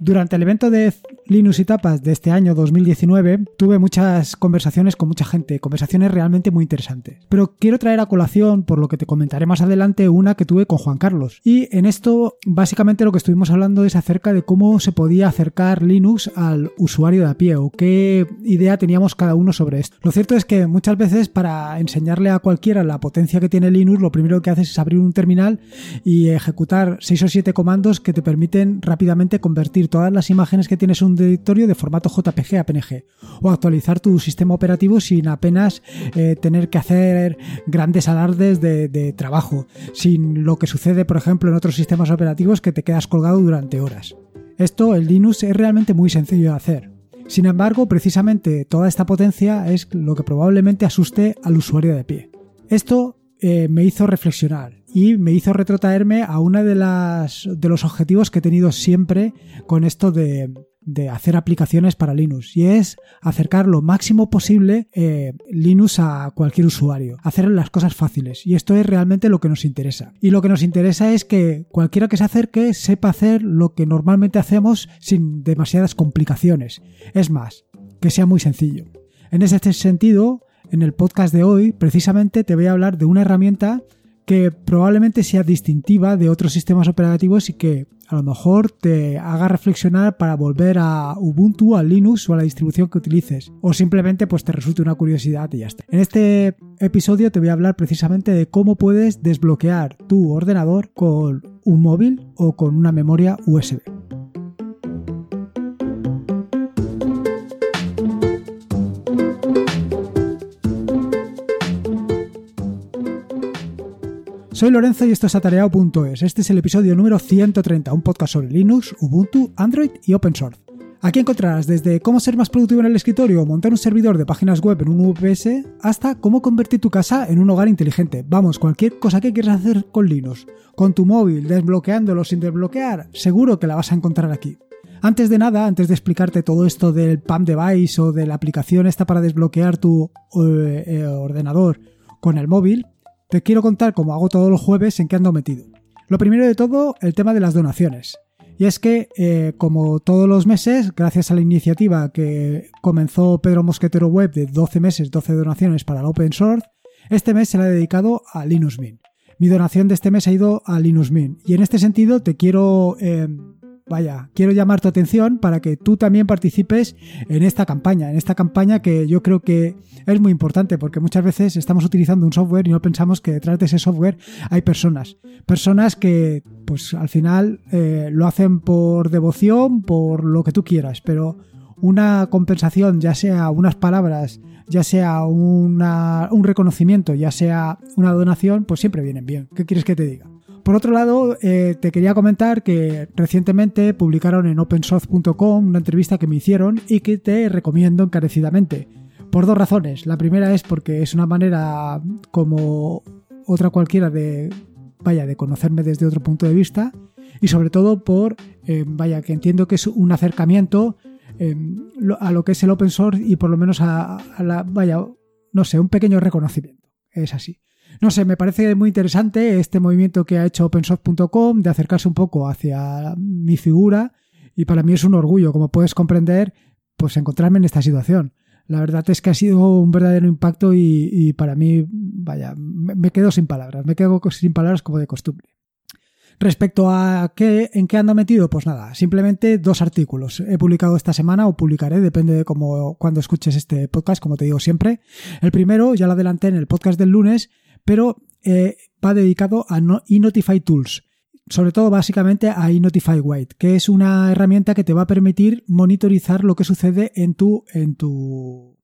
Durante el evento de Linux y Tapas de este año 2019 tuve muchas conversaciones con mucha gente, conversaciones realmente muy interesantes. Pero quiero traer a colación, por lo que te comentaré más adelante, una que tuve con Juan Carlos. Y en esto básicamente lo que estuvimos hablando es acerca de cómo se podía acercar Linux al usuario de a pie o qué idea teníamos cada uno sobre esto. Lo cierto es que muchas veces para enseñarle a cualquiera la potencia que tiene Linux, lo primero que haces es abrir un terminal y ejecutar 6 o 7 comandos que te permiten rápidamente convertir todas las imágenes que tienes en un directorio de formato JPG a PNG o actualizar tu sistema operativo sin apenas eh, tener que hacer grandes alardes de, trabajo, sin lo que sucede, por ejemplo, en otros sistemas operativos que te quedas colgado durante horas. Esto, el Linux, es realmente muy sencillo de hacer. Sin embargo, precisamente toda esta potencia es lo que probablemente asuste al usuario de pie. Esto eh, me hizo reflexionar y me hizo retrotraerme a uno de, de los objetivos que he tenido siempre con esto de, de hacer aplicaciones para Linux y es acercar lo máximo posible eh, Linux a cualquier usuario, hacer las cosas fáciles y esto es realmente lo que nos interesa. Y lo que nos interesa es que cualquiera que se acerque sepa hacer lo que normalmente hacemos sin demasiadas complicaciones. Es más, que sea muy sencillo. En ese sentido, en el podcast de hoy, precisamente te voy a hablar de una herramienta que probablemente sea distintiva de otros sistemas operativos y que a lo mejor te haga reflexionar para volver a Ubuntu, a Linux o a la distribución que utilices. O simplemente pues te resulte una curiosidad y ya está. En este episodio te voy a hablar precisamente de cómo puedes desbloquear tu ordenador con un móvil o con una memoria USB. Soy Lorenzo y esto es atareado.es. Este es el episodio número 130, un podcast sobre Linux, Ubuntu, Android y Open Source. Aquí encontrarás desde cómo ser más productivo en el escritorio o montar un servidor de páginas web en un VPS hasta cómo convertir tu casa en un hogar inteligente. Vamos, cualquier cosa que quieras hacer con Linux, con tu móvil, desbloqueándolo sin desbloquear, seguro que la vas a encontrar aquí. Antes de nada, antes de explicarte todo esto del PAM device o de la aplicación esta para desbloquear tu eh, eh, ordenador con el móvil, te quiero contar, como hago todos los jueves, en qué ando metido. Lo primero de todo, el tema de las donaciones. Y es que, eh, como todos los meses, gracias a la iniciativa que comenzó Pedro Mosquetero Web de 12 meses, 12 donaciones para el Open Source, este mes se la he dedicado a Linux Mint. Mi donación de este mes ha ido a Linux Mint. Y en este sentido te quiero eh, Vaya, quiero llamar tu atención para que tú también participes en esta campaña, en esta campaña que yo creo que es muy importante porque muchas veces estamos utilizando un software y no pensamos que detrás de ese software hay personas. Personas que pues al final eh, lo hacen por devoción, por lo que tú quieras, pero una compensación, ya sea unas palabras, ya sea un reconocimiento, ya sea una donación, pues siempre vienen bien. ¿Qué quieres que te diga? Por otro lado, eh, te quería comentar que recientemente publicaron en opensource.com una entrevista que me hicieron y que te recomiendo encarecidamente. Por dos razones. La primera es porque es una manera como otra cualquiera de, vaya, de conocerme desde otro punto de vista y sobre todo por, eh, vaya, que entiendo que es un acercamiento eh, a lo que es el open source y por lo menos a la, vaya, no sé, un pequeño reconocimiento. Es así. No sé, me parece muy interesante este movimiento que ha hecho opensource.com de acercarse un poco hacia mi figura y para mí es un orgullo, como puedes comprender, pues encontrarme en esta situación. La verdad es que ha sido un verdadero impacto y, para mí, vaya, me, quedo sin palabras, me quedo sin palabras como de costumbre. Respecto a qué, en qué ando metido, pues nada, simplemente dos artículos. He publicado esta semana o publicaré, depende de cómo, cuando escuches este podcast, como te digo siempre. El primero, ya lo adelanté en el podcast del lunes, pero eh, va dedicado a eNotify Tools, sobre todo básicamente a eNotify White, que es una herramienta que te va a permitir monitorizar lo que sucede en tu, en tu,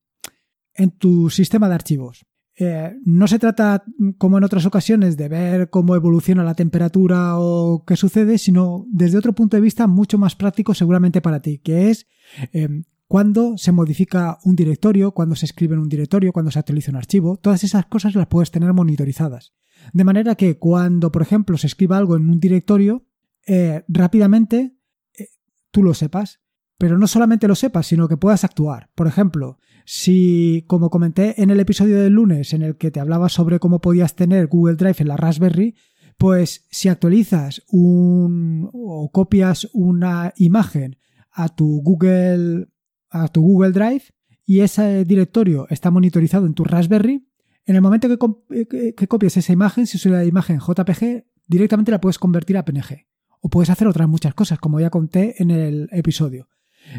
en tu sistema de archivos. Eh, no se trata, como en otras ocasiones, de ver cómo evoluciona la temperatura o qué sucede, sino desde otro punto de vista mucho más práctico seguramente para ti, que es eh, cuando se modifica un directorio, cuando se escribe en un directorio, cuando se actualiza un archivo, todas esas cosas las puedes tener monitorizadas. De manera que cuando, por ejemplo, se escriba algo en un directorio, eh, rápidamente eh, tú lo sepas, pero no solamente lo sepas, sino que puedas actuar. Por ejemplo, si, como comenté en el episodio del lunes en el que te hablaba sobre cómo podías tener Google Drive en la Raspberry, pues si actualizas un, o copias una imagen a tu Google, a tu Google Drive y ese directorio está monitorizado en tu Raspberry, en el momento que, que copies esa imagen, si es una imagen JPG, directamente la puedes convertir a PNG. O puedes hacer otras muchas cosas, como ya conté en el episodio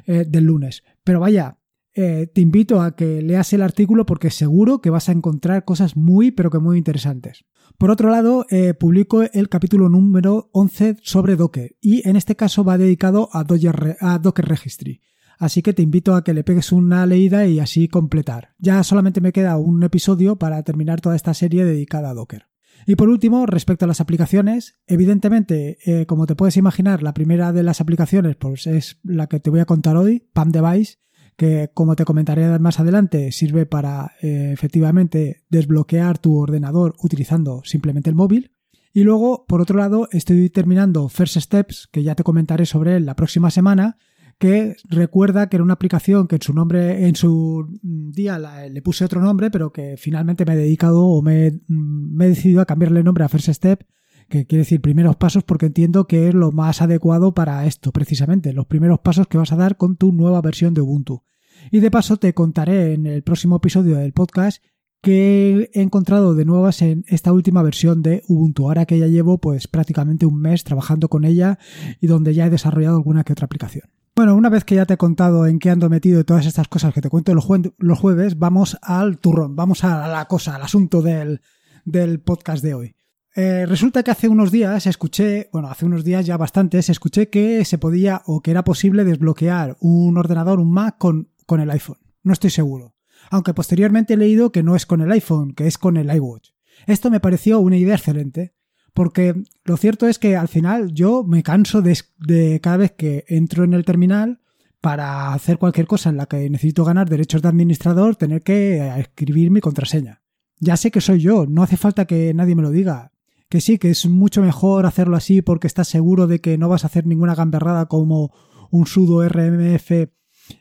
eh, del lunes. Pero vaya, eh, te invito a que leas el artículo porque seguro que vas a encontrar cosas muy, pero que muy interesantes. Por otro lado, eh, publico el capítulo número 11 sobre Docker y en este caso va dedicado a Docker Registry. Así que te invito a que le pegues una leída y así completar. Ya solamente me queda un episodio para terminar toda esta serie dedicada a Docker. Y por último, respecto a las aplicaciones, evidentemente, eh, como te puedes imaginar, la primera de las aplicaciones pues, es la que te voy a contar hoy, Pam Device, que como te comentaré más adelante, sirve para eh, efectivamente desbloquear tu ordenador utilizando simplemente el móvil. Y luego, por otro lado, estoy terminando First Steps, que ya te comentaré sobre él la próxima semana, que recuerda que era una aplicación que en su nombre, en su día le puse otro nombre, pero que finalmente me he dedicado o me, me he decidido a cambiarle el nombre a First Step, que quiere decir primeros pasos, porque entiendo que es lo más adecuado para esto, precisamente, los primeros pasos que vas a dar con tu nueva versión de Ubuntu. Y de paso te contaré en el próximo episodio del podcast que he encontrado de nuevas en esta última versión de Ubuntu, ahora que ya llevo pues prácticamente un mes trabajando con ella y donde ya he desarrollado alguna que otra aplicación. Bueno, una vez que ya te he contado en qué ando metido y todas estas cosas que te cuento los, jueves, vamos al turrón, vamos a la cosa, al asunto del, podcast de hoy. Eh, resulta que hace unos días escuché, bueno, hace unos días ya bastantes, escuché que se podía o que era posible desbloquear un ordenador, un Mac con, con el iPhone. No estoy seguro. Aunque posteriormente he leído que no es con el iPhone, que es con el iWatch. Esto me pareció una idea excelente, porque lo cierto es que al final yo me canso de, cada vez que entro en el terminal para hacer cualquier cosa en la que necesito ganar derechos de administrador, tener que escribir mi contraseña. Ya sé que soy yo, no hace falta que nadie me lo diga. Que sí, que es mucho mejor hacerlo así porque estás seguro de que no vas a hacer ninguna gamberrada como un sudo rmf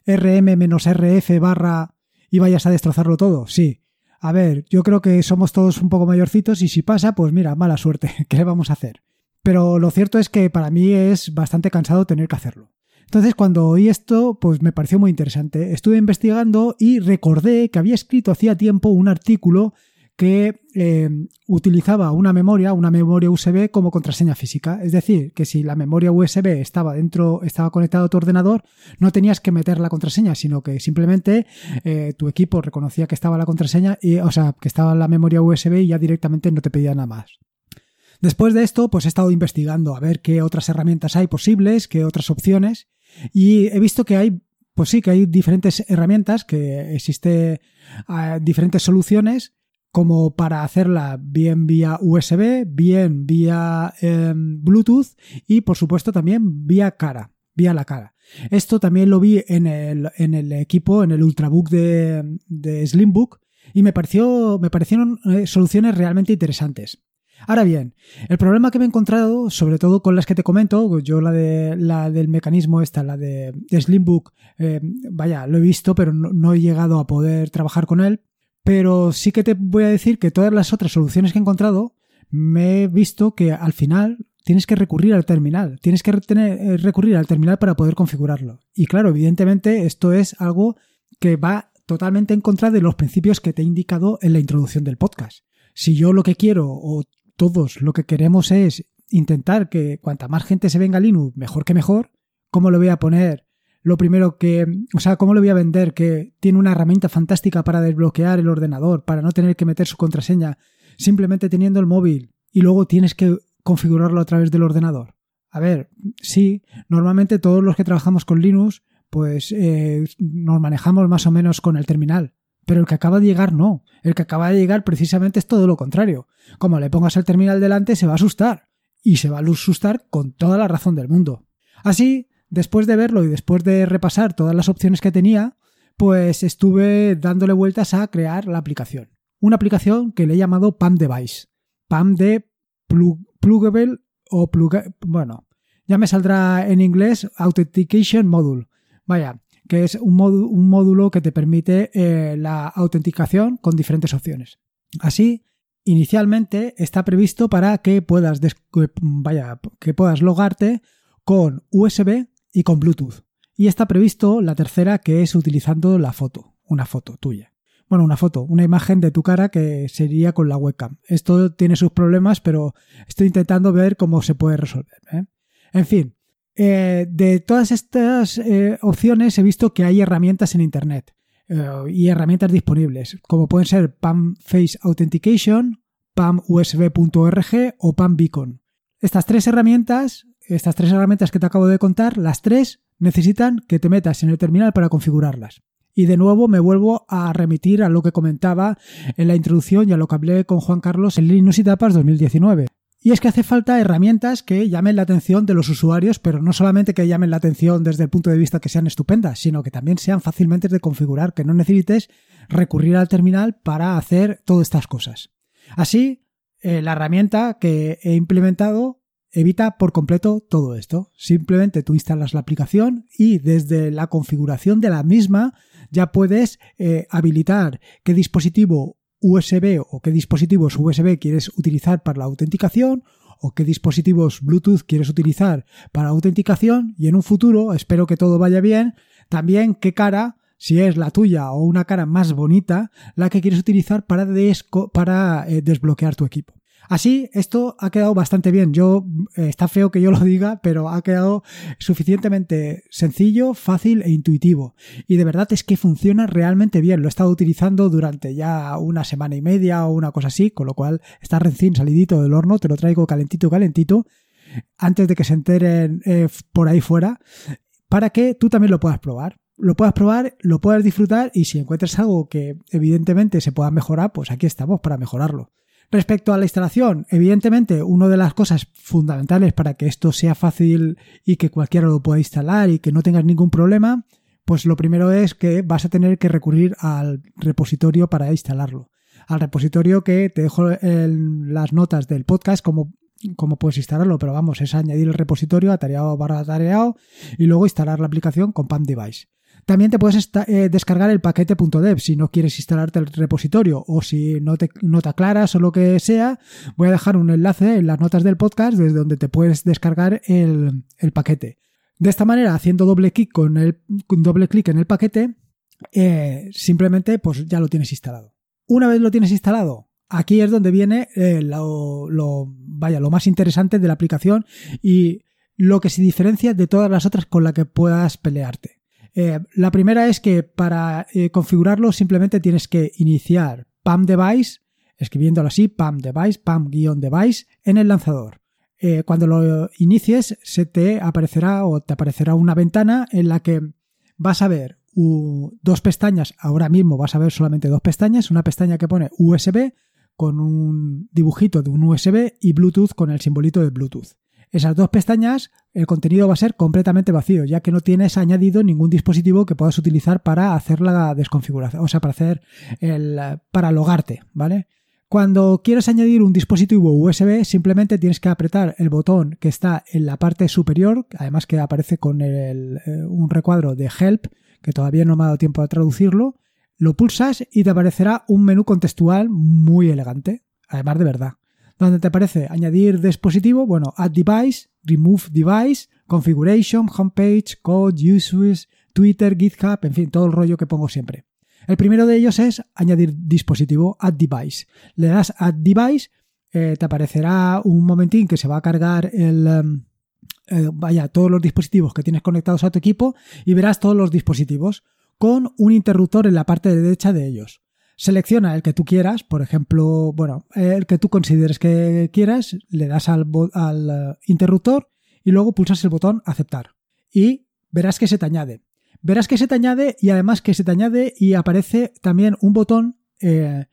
rm-rf barra y vayas a destrozarlo todo. Sí, a ver, yo creo que somos todos un poco mayorcitos y si pasa, pues mira, mala suerte, ¿qué le vamos a hacer? Pero lo cierto es que para mí es bastante cansado tener que hacerlo. Entonces, cuando oí esto, pues me pareció muy interesante. Estuve investigando y recordé que había escrito hacía tiempo un artículo que eh, utilizaba una memoria, una memoria USB como contraseña física. Es decir, que si la memoria USB estaba dentro, estaba conectada a tu ordenador, no tenías que meter la contraseña, sino que simplemente eh, tu equipo reconocía que estaba la contraseña, y, o sea, que estaba la memoria USB y ya directamente no te pedía nada más. Después de esto, pues he estado investigando a ver qué otras herramientas hay posibles, qué otras opciones, y he visto que hay, pues sí, que hay diferentes herramientas, que existe eh, diferentes soluciones como para hacerla bien vía USB, bien vía em, Bluetooth y por supuesto también vía cara, vía la cara. Esto también lo vi en el, en el equipo, en el Ultrabook de, Slimbook y me, pareció, me parecieron eh, soluciones realmente interesantes. Ahora bien, el problema que me he encontrado, sobre todo con las que te comento, yo la de la del mecanismo esta, la de, Slimbook, em, vaya, lo he visto, pero no, he llegado a poder trabajar con él. Pero sí que te voy a decir que todas las otras soluciones que he encontrado, me he visto que al final tienes que recurrir al terminal. Tienes que eh, recurrir al terminal para poder configurarlo. Y claro, evidentemente esto es algo que va totalmente en contra de los principios que te he indicado en la introducción del podcast. Si yo lo que quiero o todos lo que queremos es intentar que cuanta más gente se venga a Linux, mejor que mejor, ¿cómo lo voy a poner lo primero que, o sea, ¿cómo le voy a vender que tiene una herramienta fantástica para desbloquear el ordenador, para no tener que meter su contraseña, simplemente teniendo el móvil y luego tienes que configurarlo a través del ordenador? A ver, sí, normalmente todos los que trabajamos con Linux, pues eh, nos manejamos más o menos con el terminal. Pero el que acaba de llegar no. El que acaba de llegar precisamente es todo lo contrario. Como le pongas el terminal delante, se va a asustar. Y se va a asustar con toda la razón del mundo. Así, Después de verlo y después de repasar todas las opciones que tenía, pues estuve dándole vueltas a crear la aplicación. Una aplicación que le he llamado PAM Device. PAM de Plugable o plug bueno, ya me saldrá en inglés Authentication Module. Vaya, que es un, módulo que te permite eh, la autenticación con diferentes opciones. Así, inicialmente está previsto para que puedas, vaya, que puedas logarte con USB y con Bluetooth. Y está previsto la tercera, que es utilizando la foto, una foto tuya. Bueno, una foto, una imagen de tu cara que sería con la webcam. Esto tiene sus problemas, pero estoy intentando ver cómo se puede resolver. ¿eh? En fin, eh, de todas estas eh, opciones he visto que hay herramientas en Internet y herramientas disponibles, como pueden ser PAM Face Authentication, PAM USB.org o PAM Beacon. Estas tres herramientas, estas tres herramientas que te acabo de contar, las tres necesitan que te metas en el terminal para configurarlas. Y de nuevo me vuelvo a remitir a lo que comentaba en la introducción y a lo que hablé con Juan Carlos en Linux y Tapas 2019. Y es que hace falta herramientas que llamen la atención de los usuarios, pero no solamente que llamen la atención desde el punto de vista que sean estupendas, sino que también sean fácilmente de configurar, que no necesites recurrir al terminal para hacer todas estas cosas. Así, eh, la herramienta que he implementado evita por completo todo esto. Simplemente tú instalas la aplicación y desde la configuración de la misma ya puedes eh, habilitar qué dispositivo USB o qué dispositivos USB quieres utilizar para la autenticación o qué dispositivos Bluetooth quieres utilizar para autenticación y en un futuro, espero que todo vaya bien, también qué cara, si es la tuya o una cara más bonita, la que quieres utilizar para, para eh, desbloquear tu equipo. Así, esto ha quedado bastante bien. Yo, eh, está feo que yo lo diga, pero ha quedado suficientemente sencillo, fácil e intuitivo. Y de verdad es que funciona realmente bien. Lo he estado utilizando durante ya una semana y media o una cosa así, con lo cual está recién salidito del horno, te lo traigo calentito, calentito, antes de que se enteren eh, por ahí fuera, para que tú también lo puedas probar lo puedas probar, lo puedas disfrutar y si encuentras algo que evidentemente se pueda mejorar, pues aquí estamos para mejorarlo. Respecto a la instalación, evidentemente, una de las cosas fundamentales para que esto sea fácil y que cualquiera lo pueda instalar y que no tengas ningún problema, pues lo primero es que vas a tener que recurrir al repositorio para instalarlo. Al repositorio que te dejo en las notas del podcast como, como puedes instalarlo, pero vamos, es añadir el repositorio atareado barra atareado y luego instalar la aplicación con PAM Device. También te puedes eh, descargar el paquete.dev si no quieres instalarte el repositorio o si no te, aclaras o lo que sea. Voy a dejar un enlace en las notas del podcast desde donde te puedes descargar el, paquete. De esta manera, haciendo doble clic con doble clic en el paquete, eh, simplemente pues ya lo tienes instalado. Una vez lo tienes instalado, aquí es donde viene eh, lo, vaya, lo más interesante de la aplicación y lo que se diferencia de todas las otras con las que puedas pelearte. Eh, la primera es que para eh, configurarlo simplemente tienes que iniciar PAM Device, escribiéndolo así, PAM Device, PAM-Device, en el lanzador. Eh, cuando lo inicies, se te aparecerá o te aparecerá una ventana en la que vas a ver dos pestañas. Ahora mismo vas a ver solamente dos pestañas. Una pestaña que pone USB con un dibujito de un USB y Bluetooth con el simbolito de Bluetooth esas dos pestañas, el contenido va a ser completamente vacío, ya que no tienes añadido ningún dispositivo que puedas utilizar para hacer la desconfiguración, o sea, para hacer el, para logarte, ¿vale? Cuando quieres añadir un dispositivo USB, simplemente tienes que apretar el botón que está en la parte superior, además que aparece con eh, un recuadro de Help, que todavía no me ha dado tiempo a traducirlo, lo pulsas y te aparecerá un menú contextual muy elegante, además de verdad donde te aparece añadir dispositivo, bueno, add device, remove device, configuration, homepage, code, users, Twitter, GitHub, en fin, todo el rollo que pongo siempre. El primero de ellos es añadir dispositivo, add device. Le das add device, eh, te aparecerá un momentín que se va a cargar el, em, eh, vaya, todos los dispositivos que tienes conectados a tu equipo y verás todos los dispositivos con un interruptor en la parte derecha de ellos. Selecciona el que tú quieras, por ejemplo, bueno, el que tú consideres que quieras, le das al, al eh, interruptor y luego pulsas el botón aceptar. Y verás que se te añade. Verás que se te añade y además que se te añade y aparece también un botón eh,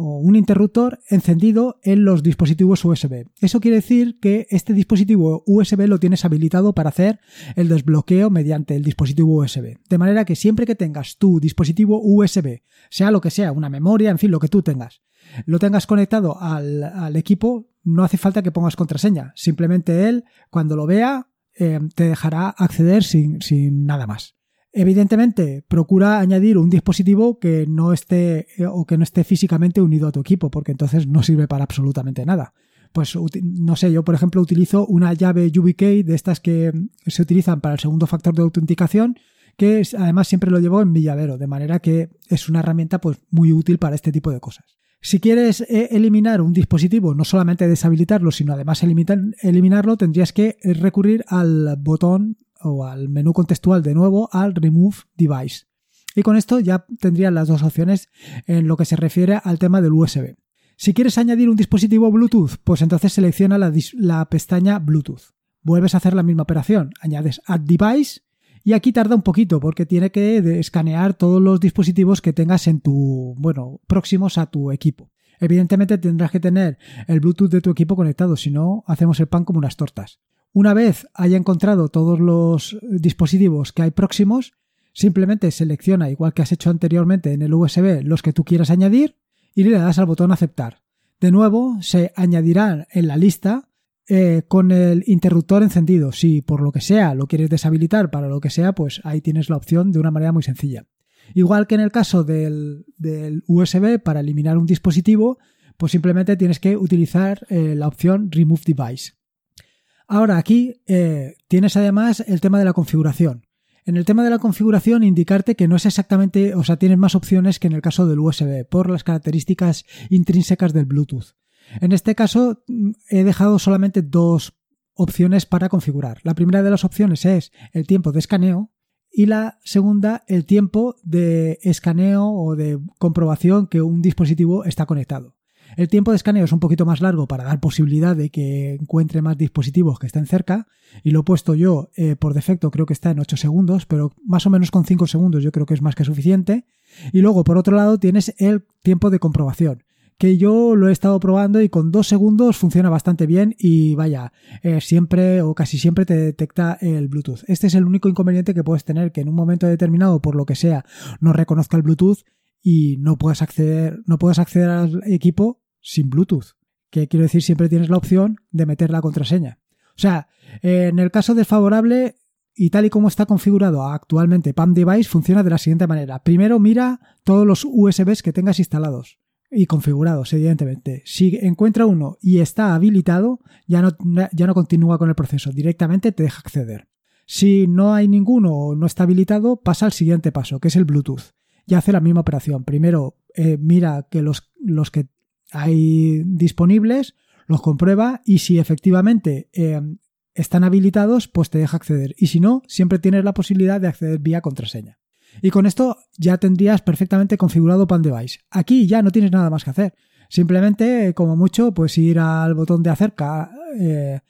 o un interruptor encendido en los dispositivos USB. Eso quiere decir que este dispositivo USB lo tienes habilitado para hacer el desbloqueo mediante el dispositivo USB. De manera que siempre que tengas tu dispositivo USB, sea lo que sea, una memoria, en fin, lo que tú tengas, lo tengas conectado al, equipo, no hace falta que pongas contraseña. Simplemente él, cuando lo vea, eh, te dejará acceder sin, sin nada más. Evidentemente, procura añadir un dispositivo que no esté eh, o que no esté físicamente unido a tu equipo, porque entonces no sirve para absolutamente nada. pues no sé, yo por ejemplo utilizo una llave YubiKey de estas que se utilizan para el segundo factor de autenticación, que además siempre lo llevo en mi llavero, de manera que es una herramienta pues muy útil para este tipo de cosas. Si quieres eh, eliminar un dispositivo, no solamente deshabilitarlo, sino además eliminarlo, tendrías que recurrir al botón o al menú contextual de nuevo, al Remove Device. Y con esto ya tendrías las dos opciones en lo que se refiere al tema del USB. Si quieres añadir un dispositivo Bluetooth, pues entonces selecciona la, pestaña Bluetooth. Vuelves a hacer la misma operación, añades Add Device y aquí tarda un poquito porque tiene que escanear todos los dispositivos que tengas en tu, bueno, próximos a tu equipo. Evidentemente tendrás que tener el Bluetooth de tu equipo conectado, si no, hacemos el pan como unas tortas. Una vez haya encontrado todos los dispositivos que hay próximos, simplemente selecciona, igual que has hecho anteriormente en el USB, los que tú quieras añadir y le das al botón aceptar. De nuevo, se añadirán en la lista eh, con el interruptor encendido. Si por lo que sea lo quieres deshabilitar para lo que sea, pues ahí tienes la opción de una manera muy sencilla. Igual que en el caso del, USB, para eliminar un dispositivo, pues simplemente tienes que utilizar eh, la opción Remove Device. Ahora aquí eh, tienes además el tema de la configuración. En el tema de la configuración, indicarte que no es exactamente, o sea, tienes más opciones que en el caso del USB por las características intrínsecas del Bluetooth. En este caso mm, he dejado solamente dos opciones para configurar. La primera de las opciones es el tiempo de escaneo y la segunda el tiempo de escaneo o de comprobación que un dispositivo está conectado. El tiempo de escaneo es un poquito más largo para dar posibilidad de que encuentre más dispositivos que estén cerca y lo he puesto yo eh, por defecto creo que está en 8 segundos, pero más o menos con 5 segundos yo creo que es más que suficiente. Y luego por otro lado tienes el tiempo de comprobación que yo lo he estado probando y con dos segundos funciona bastante bien y vaya, eh, siempre o casi siempre te detecta el Bluetooth. Este es el único inconveniente que puedes tener, que en un momento determinado, por lo que sea, no reconozca el Bluetooth y no puedas acceder, no puedes acceder al equipo sin Bluetooth. Que quiero decir, siempre tienes la opción de meter la contraseña. O sea, en el caso desfavorable, y tal y como está configurado actualmente PAM Device, funciona de la siguiente manera. Primero mira todos los USBs que tengas instalados y configurados, evidentemente. Si encuentra uno y está habilitado, ya no, ya no continúa con el proceso, directamente te deja acceder. Si no hay ninguno o no está habilitado, pasa al siguiente paso, que es el Bluetooth. Ya hace la misma operación. Primero eh, mira que los, los, que hay disponibles, los comprueba y si efectivamente eh, están habilitados, pues te deja acceder. Y si no, siempre tienes la posibilidad de acceder vía contraseña. Y con esto ya tendrías perfectamente configurado Pan Device. Aquí ya no tienes nada más que hacer. Simplemente, como mucho, pues ir al botón de acerca eh,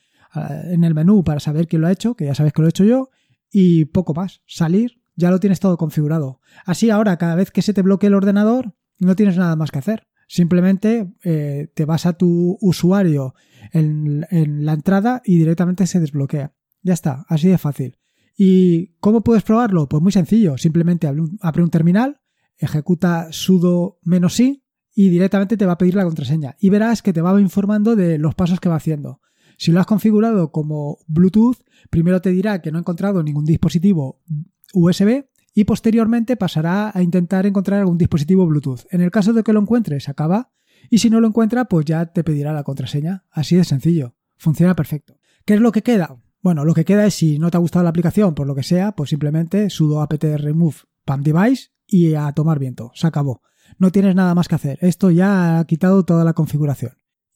en el menú para saber quién lo ha hecho, que ya sabes que lo he hecho yo, y poco más. Salir, ya lo tienes todo configurado. Así ahora, cada vez que se te bloquee el ordenador, no tienes nada más que hacer. Simplemente eh, te vas a tu usuario en la entrada y directamente se desbloquea. Ya está, así de fácil. ¿Y cómo puedes probarlo? Pues muy sencillo, simplemente abre un, terminal, ejecuta sudo menos i y directamente te va a pedir la contraseña y verás que te va informando de los pasos que va haciendo. Si lo has configurado como Bluetooth, primero te dirá que no ha encontrado ningún dispositivo USB y posteriormente pasará a intentar encontrar algún dispositivo Bluetooth. En el caso de que lo encuentres, acaba y si no lo encuentra, pues ya te pedirá la contraseña. Así de sencillo. Funciona perfecto. ¿Qué es lo que queda? Bueno, lo que queda es si no te ha gustado la aplicación por lo que sea, pues simplemente sudo apt remove pam device y a tomar viento. Se acabó. No tienes nada más que hacer. Esto ya ha quitado toda la configuración.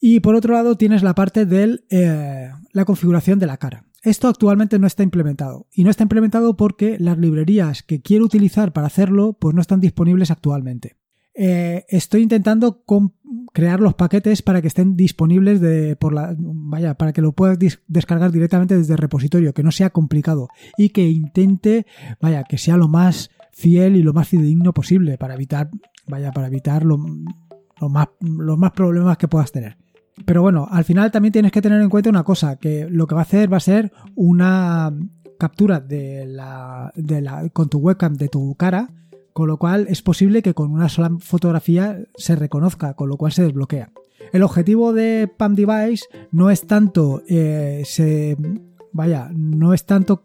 Y por otro lado tienes la parte de eh, la configuración de la cara. Esto actualmente no está implementado. Y no está implementado porque las librerías que quiero utilizar para hacerlo pues no están disponibles actualmente. Eh, estoy intentando crear los paquetes para que estén disponibles de, por la, vaya, para que lo puedas descargar directamente desde el repositorio, que no sea complicado y que intente, vaya, que sea lo más fiel y lo más fidedigno posible para evitar, vaya, para evitar los más problemas que puedas tener. Pero bueno, al final también tienes que tener en cuenta una cosa, que lo que va a hacer va a ser una captura de la, de la, con tu webcam de tu cara con lo cual es posible que con una sola fotografía se reconozca, con lo cual se desbloquea. El objetivo de PAM Device no es tanto eh, se, vaya, no es tanto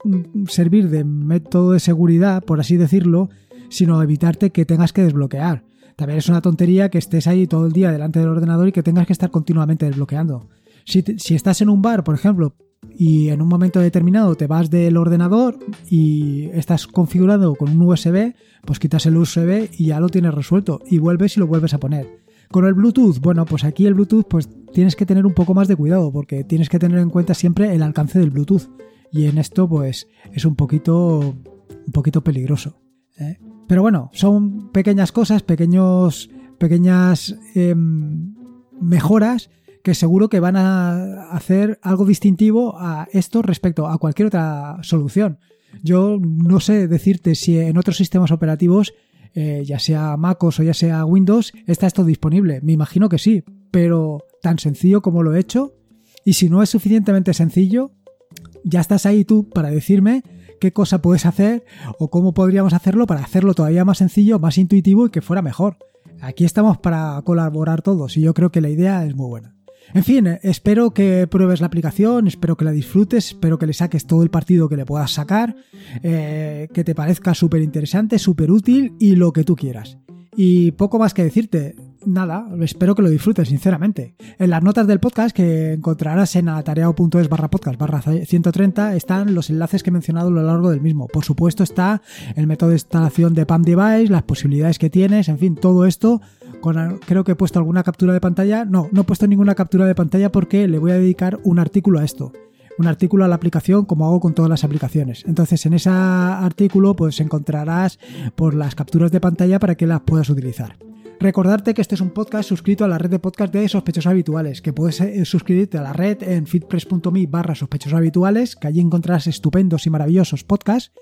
servir de método de seguridad, por así decirlo, sino evitarte que tengas que desbloquear. También es una tontería que estés ahí todo el día delante del ordenador y que tengas que estar continuamente desbloqueando. Si, estás en un bar, por ejemplo, y en un momento determinado te vas del ordenador y estás configurado con un USB, pues quitas el USB y ya lo tienes resuelto y vuelves y lo vuelves a poner. Con el Bluetooth, bueno, pues aquí el Bluetooth pues tienes que tener un poco más de cuidado porque tienes que tener en cuenta siempre el alcance del Bluetooth y en esto pues es un poquito un poquito peligroso. ¿eh? Pero bueno, son pequeñas cosas, pequeños pequeñas em, mejoras que seguro que van a hacer algo distintivo a esto respecto a cualquier otra solución. Yo no sé decirte si en otros sistemas operativos eh, ya sea MacOS o ya sea Windows, está esto disponible. Me imagino que sí, pero tan sencillo como lo he hecho. Y si no es suficientemente sencillo, ya estás ahí tú para decirme qué cosa puedes hacer o cómo podríamos hacerlo para hacerlo todavía más sencillo, más intuitivo y que fuera mejor. Aquí estamos para colaborar todos y yo creo que la idea es muy buena. En fin, espero que pruebes la aplicación, espero que la disfrutes, espero que le saques todo el partido que le puedas sacar, eh, que te parezca súper interesante, súper útil y lo que tú quieras. Y poco más que decirte, nada, espero que lo disfrutes, sinceramente. En las notas del podcast que encontrarás en atareado.es barra podcast barra 130 están los enlaces que he mencionado a lo largo del mismo. Por supuesto está el método de instalación de PAM Device, las posibilidades que tienes, en fin, todo esto creo que he puesto alguna captura de pantalla. No, no he puesto ninguna captura de pantalla porque le voy a dedicar un artículo a esto. Un artículo a la aplicación como hago con todas las aplicaciones. Entonces en ese artículo pues encontrarás por las capturas de pantalla para que las puedas utilizar. Recordarte que este es un podcast suscrito a la red de podcast de sospechosos habituales, que puedes eh, suscribirte a la red en fitpress.me barra que allí encontrarás estupendos y maravillosos podcasts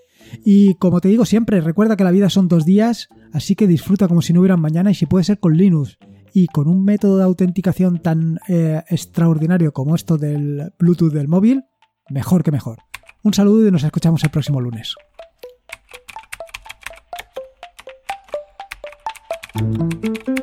y como te digo siempre, recuerda que la vida son dos días, así que disfruta como si no hubieran mañana y si puede ser con Linux y con un método de autenticación tan eh, extraordinario como esto del Bluetooth del móvil, mejor que mejor. Un saludo y nos escuchamos el próximo lunes. Thank you.